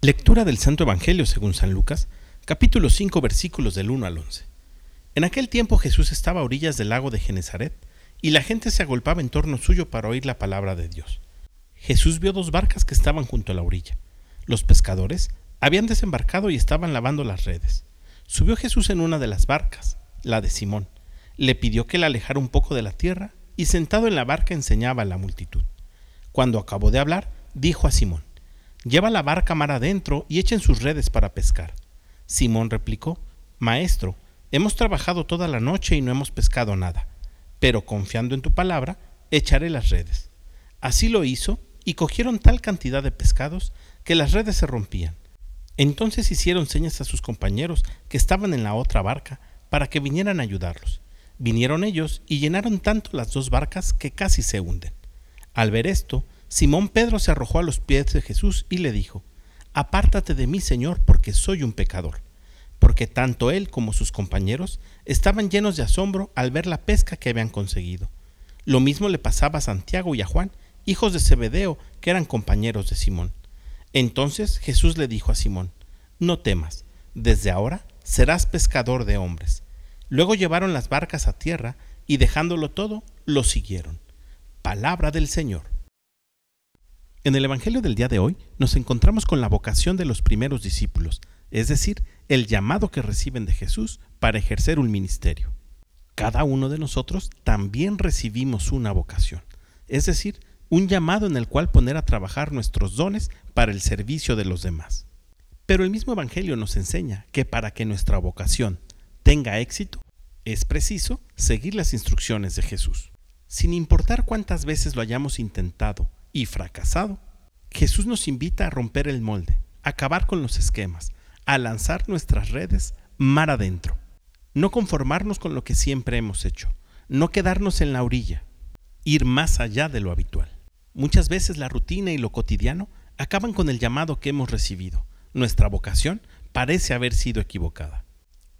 Lectura del Santo Evangelio según San Lucas, capítulo 5 versículos del 1 al 11. En aquel tiempo Jesús estaba a orillas del lago de Genezaret, y la gente se agolpaba en torno suyo para oír la palabra de Dios. Jesús vio dos barcas que estaban junto a la orilla. Los pescadores habían desembarcado y estaban lavando las redes. Subió Jesús en una de las barcas, la de Simón. Le pidió que la alejara un poco de la tierra y sentado en la barca enseñaba a la multitud. Cuando acabó de hablar, dijo a Simón, Lleva la barca mar adentro y echen sus redes para pescar. Simón replicó, Maestro, hemos trabajado toda la noche y no hemos pescado nada, pero confiando en tu palabra, echaré las redes. Así lo hizo, y cogieron tal cantidad de pescados que las redes se rompían. Entonces hicieron señas a sus compañeros que estaban en la otra barca para que vinieran a ayudarlos. Vinieron ellos y llenaron tanto las dos barcas que casi se hunden. Al ver esto, Simón Pedro se arrojó a los pies de Jesús y le dijo, Apártate de mí, Señor, porque soy un pecador. Porque tanto él como sus compañeros estaban llenos de asombro al ver la pesca que habían conseguido. Lo mismo le pasaba a Santiago y a Juan, hijos de Zebedeo, que eran compañeros de Simón. Entonces Jesús le dijo a Simón, No temas, desde ahora serás pescador de hombres. Luego llevaron las barcas a tierra y dejándolo todo, lo siguieron. Palabra del Señor. En el Evangelio del día de hoy nos encontramos con la vocación de los primeros discípulos, es decir, el llamado que reciben de Jesús para ejercer un ministerio. Cada uno de nosotros también recibimos una vocación, es decir, un llamado en el cual poner a trabajar nuestros dones para el servicio de los demás. Pero el mismo Evangelio nos enseña que para que nuestra vocación tenga éxito, es preciso seguir las instrucciones de Jesús. Sin importar cuántas veces lo hayamos intentado y fracasado, Jesús nos invita a romper el molde, a acabar con los esquemas, a lanzar nuestras redes mar adentro. No conformarnos con lo que siempre hemos hecho, no quedarnos en la orilla, ir más allá de lo habitual. Muchas veces la rutina y lo cotidiano acaban con el llamado que hemos recibido. Nuestra vocación parece haber sido equivocada.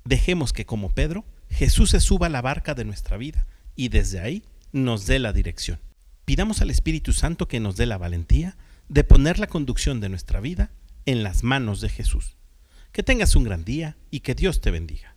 Dejemos que, como Pedro, Jesús se suba a la barca de nuestra vida y desde ahí nos dé la dirección. Pidamos al Espíritu Santo que nos dé la valentía de poner la conducción de nuestra vida en las manos de Jesús. Que tengas un gran día y que Dios te bendiga.